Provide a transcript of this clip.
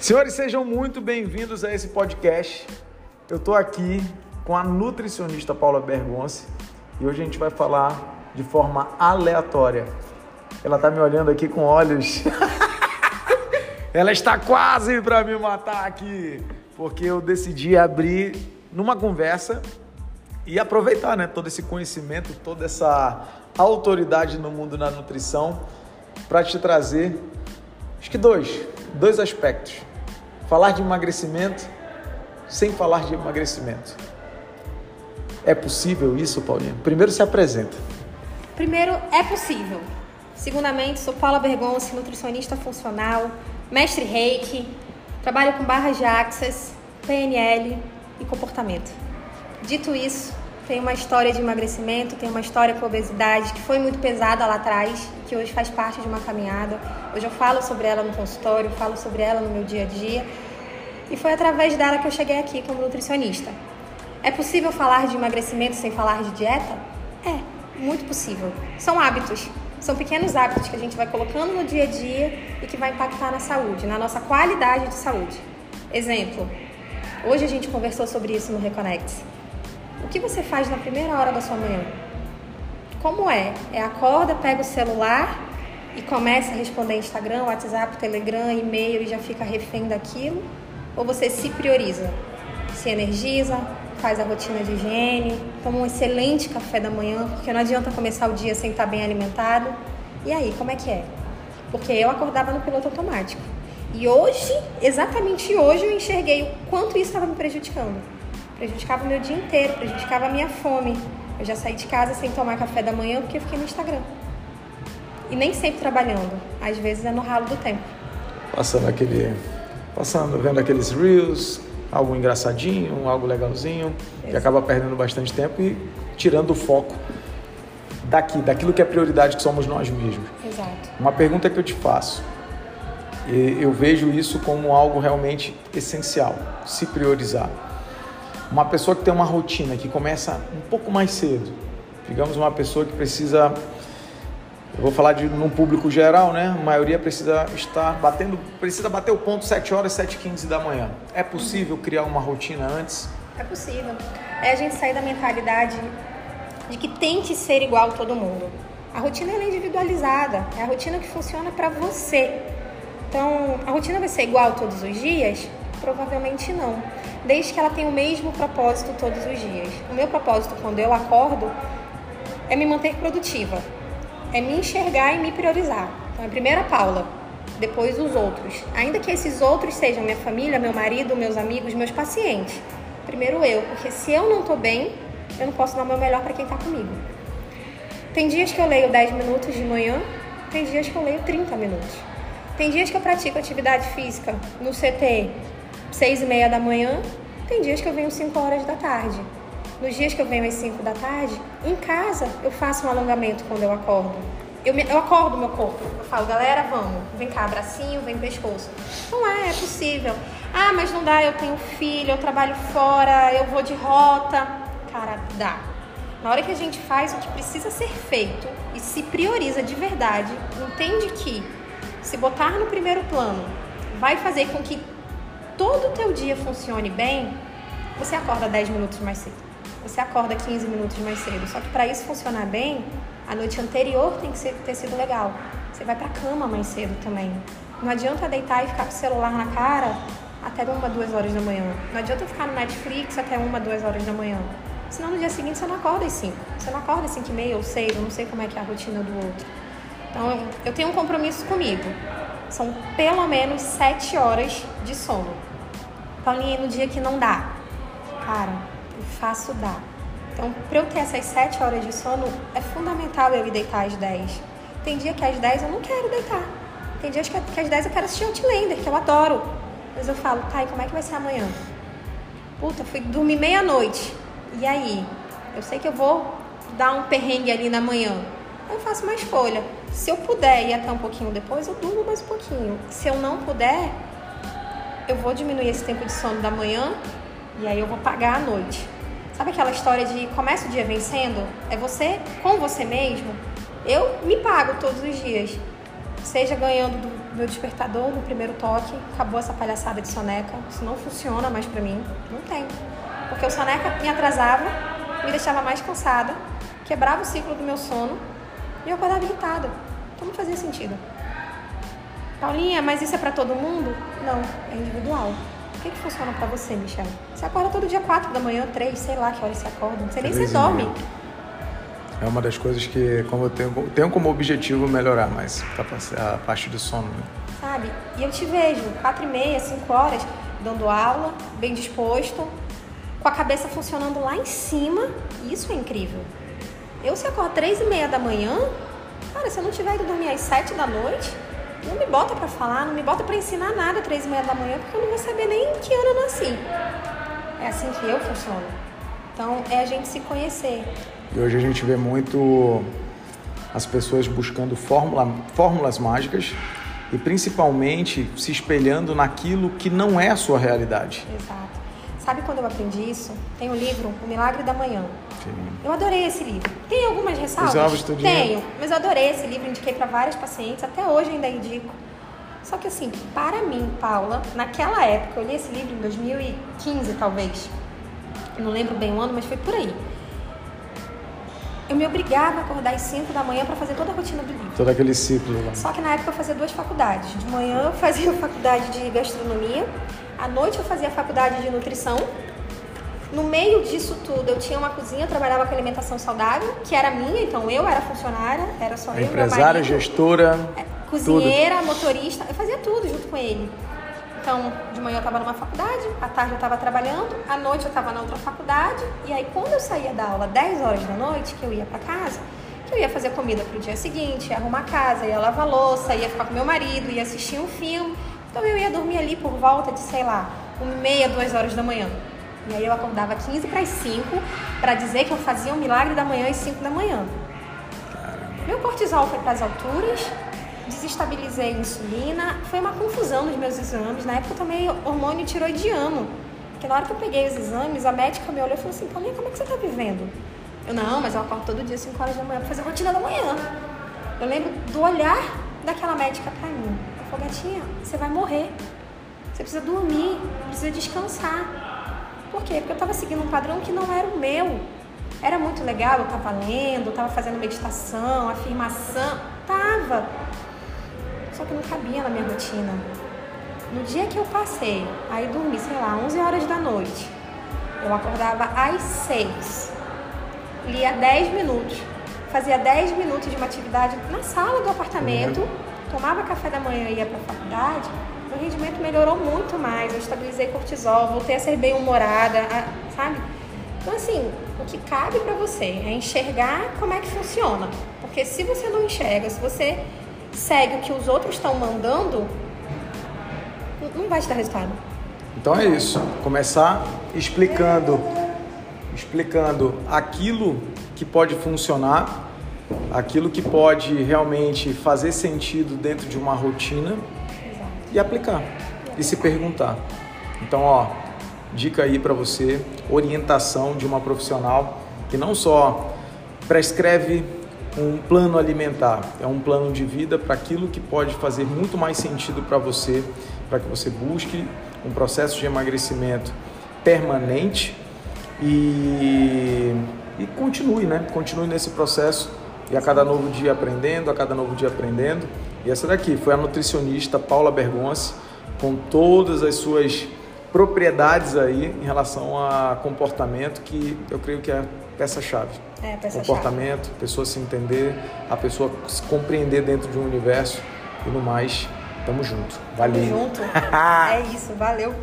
Senhores, sejam muito bem-vindos a esse podcast. Eu estou aqui com a nutricionista Paula Bergonce e hoje a gente vai falar de forma aleatória. Ela está me olhando aqui com olhos. Ela está quase para me matar aqui, porque eu decidi abrir numa conversa e aproveitar, né, todo esse conhecimento, toda essa autoridade no mundo da nutrição para te trazer acho que dois, dois aspectos. Falar de emagrecimento sem falar de emagrecimento. É possível isso, Paulinha? Primeiro se apresenta. Primeiro, é possível. Segundamente, sou Paula Bergonce, nutricionista funcional, mestre reiki, trabalho com barras de access, PNL e comportamento. Dito isso, tenho uma história de emagrecimento, tenho uma história com obesidade que foi muito pesada lá atrás, que hoje faz parte de uma caminhada. Hoje eu falo sobre ela no consultório, falo sobre ela no meu dia a dia. E foi através dela que eu cheguei aqui como nutricionista. É possível falar de emagrecimento sem falar de dieta? É, muito possível. São hábitos. São pequenos hábitos que a gente vai colocando no dia a dia e que vai impactar na saúde, na nossa qualidade de saúde. Exemplo, hoje a gente conversou sobre isso no Reconnect. Que você faz na primeira hora da sua manhã? Como é? É acorda, pega o celular e começa a responder Instagram, WhatsApp, Telegram, e-mail e já fica refém daquilo? Ou você se prioriza? Se energiza, faz a rotina de higiene, toma um excelente café da manhã, porque não adianta começar o dia sem estar bem alimentado. E aí, como é que é? Porque eu acordava no piloto automático. E hoje, exatamente hoje, eu enxerguei o quanto isso estava me prejudicando. Prejudicava o meu dia inteiro, prejudicava a minha fome. Eu já saí de casa sem tomar café da manhã porque eu fiquei no Instagram. E nem sempre trabalhando. Às vezes é no ralo do tempo. Passando aquele. Passando, vendo aqueles reels, algo engraçadinho, algo legalzinho, Exato. e acaba perdendo bastante tempo e tirando o foco daqui, daquilo que é prioridade que somos nós mesmos. Exato. Uma pergunta que eu te faço. Eu vejo isso como algo realmente essencial, se priorizar. Uma pessoa que tem uma rotina que começa um pouco mais cedo, digamos uma pessoa que precisa, eu vou falar de num público geral, né? A maioria precisa estar batendo, precisa bater o ponto 7 horas, 7 15 da manhã. É possível criar uma rotina antes? É possível. É a gente sair da mentalidade de que tem que ser igual todo mundo. A rotina é individualizada, é a rotina que funciona para você. Então, a rotina vai ser igual todos os dias? Provavelmente não desde que ela tenha o mesmo propósito todos os dias. O meu propósito quando eu acordo é me manter produtiva, é me enxergar e me priorizar. Então, é a Paula, depois os outros. Ainda que esses outros sejam minha família, meu marido, meus amigos, meus pacientes. Primeiro eu, porque se eu não estou bem, eu não posso dar o meu melhor para quem está comigo. Tem dias que eu leio 10 minutos de manhã, tem dias que eu leio 30 minutos. Tem dias que eu pratico atividade física no CT seis e meia da manhã, tem dias que eu venho 5 horas da tarde. Nos dias que eu venho às 5 da tarde, em casa eu faço um alongamento quando eu acordo. Eu, me, eu acordo meu corpo. Eu falo, galera, vamos. Vem cá, bracinho, vem pescoço. Não é, é possível. Ah, mas não dá, eu tenho filho, eu trabalho fora, eu vou de rota. Cara, dá. Na hora que a gente faz o que precisa ser feito e se prioriza de verdade, entende que se botar no primeiro plano vai fazer com que todo o teu dia funcione bem, você acorda 10 minutos mais cedo. Você acorda 15 minutos mais cedo. Só que para isso funcionar bem, a noite anterior tem que ser, ter sido legal. Você vai para cama mais cedo também. Não adianta deitar e ficar com o celular na cara até uma, duas horas da manhã. Não adianta ficar no Netflix até uma, duas horas da manhã. Senão no dia seguinte você não acorda às 5. Você não acorda às 5 e meia ou 6, eu não sei como é que é a rotina do outro. Então eu tenho um compromisso comigo. São pelo menos 7 horas de sono. Paulinha, no dia que não dá, cara, eu faço dar. Então, para eu ter essas 7 horas de sono, é fundamental eu ir deitar às 10. Tem dia que às 10 eu não quero deitar. Tem dias que, às 10 eu quero assistir Outlander, que eu adoro. Mas eu falo, tá, e como é que vai ser amanhã? Puta, fui dormir meia-noite. E aí? Eu sei que eu vou dar um perrengue ali na manhã. Eu faço uma escolha. Se eu puder ir até um pouquinho depois, eu durmo mais um pouquinho. Se eu não puder, eu vou diminuir esse tempo de sono da manhã e aí eu vou pagar a noite. Sabe aquela história de começa o dia vencendo? É você com você mesmo. Eu me pago todos os dias. Seja ganhando do meu despertador no primeiro toque, acabou essa palhaçada de soneca. Isso não funciona mais pra mim. Não tem. Porque o soneca me atrasava, me deixava mais cansada, quebrava o ciclo do meu sono e eu acordava irritada. Então não fazia sentido. Paulinha, mas isso é para todo mundo? Não, é individual. O que, que funciona para você, Michel? Você acorda todo dia 4 da manhã, 3, sei lá que hora você acorda. Não sei nem se você dorme. É uma das coisas que como eu tenho, tenho como objetivo melhorar mais a parte do sono. Né? Sabe? E eu te vejo 4 e meia, 5 horas, dando aula, bem disposto, com a cabeça funcionando lá em cima. Isso é incrível. Eu se acordo 3 e meia da manhã, cara, se eu não tiver ido dormir às 7 da noite, não me bota para falar, não me bota para ensinar nada três e meia da manhã, porque eu não vou saber nem em que ano eu nasci. É assim que eu funciono. Então, é a gente se conhecer. E hoje a gente vê muito as pessoas buscando fórmula, fórmulas mágicas e principalmente se espelhando naquilo que não é a sua realidade. Exato. Sabe quando eu aprendi isso? Tem um livro, O Milagre da Manhã. Sim. Eu adorei esse livro. Tem algumas ressalvas? Tenho, mas eu adorei esse livro, indiquei para várias pacientes, até hoje ainda indico. Só que assim, para mim, Paula, naquela época, eu li esse livro em 2015 talvez. não lembro bem o ano, mas foi por aí eu me obrigava a acordar às 5 da manhã para fazer toda a rotina do livro. Todo aquele ciclo lá. Só que na época eu fazia duas faculdades. De manhã eu fazia a faculdade de gastronomia, à noite eu fazia a faculdade de nutrição. No meio disso tudo, eu tinha uma cozinha, eu trabalhava com alimentação saudável, que era minha, então eu era funcionária, era só eu, empresária, gestora, é, cozinheira, tudo. motorista, eu fazia tudo junto com ele. Então, de manhã eu estava numa faculdade, à tarde eu estava trabalhando, à noite eu estava na outra faculdade, e aí quando eu saía da aula 10 horas da noite, que eu ia para casa, que eu ia fazer comida para o dia seguinte, ia arrumar casa, ia lavar louça, ia ficar com meu marido, ia assistir um filme. Então eu ia dormir ali por volta de, sei lá, uma meia, duas horas da manhã. E aí eu acordava 15 para as 5 para dizer que eu fazia um milagre da manhã às 5 da manhã. Meu cortisol foi para as alturas, desestabilizei a insulina, foi uma confusão nos meus exames. Na época eu tomei hormônio tiroidiano. Porque na hora que eu peguei os exames, a médica me olhou e falou assim, Paulinha, como é que você está vivendo? Eu, não, mas eu acordo todo dia 5 horas da manhã para fazer a rotina da manhã. Eu lembro do olhar daquela médica para mim. Falou, gatinha, você vai morrer. Você precisa dormir, precisa descansar. Por quê? Porque eu estava seguindo um padrão que não era o meu. Era muito legal, eu estava lendo, estava fazendo meditação, afirmação. Tava só que não cabia na minha rotina. No dia que eu passei, aí dormi, sei lá, 11 horas da noite, eu acordava às 6, lia 10 minutos, fazia 10 minutos de uma atividade na sala do apartamento, tomava café da manhã e ia para a faculdade, meu rendimento melhorou muito mais, eu estabilizei cortisol, voltei a ser bem humorada, sabe? Então, assim, o que cabe para você é enxergar como é que funciona. Porque se você não enxerga, se você segue o que os outros estão mandando, não vai te dar resultado. Então é isso. Começar explicando, explicando aquilo que pode funcionar, aquilo que pode realmente fazer sentido dentro de uma rotina Exato. e aplicar e se perguntar. Então, ó, dica aí para você, orientação de uma profissional que não só prescreve um plano alimentar, é um plano de vida para aquilo que pode fazer muito mais sentido para você, para que você busque um processo de emagrecimento permanente e, e continue, né? Continue nesse processo e a cada novo dia aprendendo, a cada novo dia aprendendo. E essa daqui foi a nutricionista Paula Bergonce, com todas as suas propriedades aí em relação a comportamento que eu creio que é peça-chave. É, peça Comportamento, chave. pessoa se entender, a pessoa se compreender dentro de um universo e no mais, tamo junto. Valeu. Tamo junto. é isso, valeu.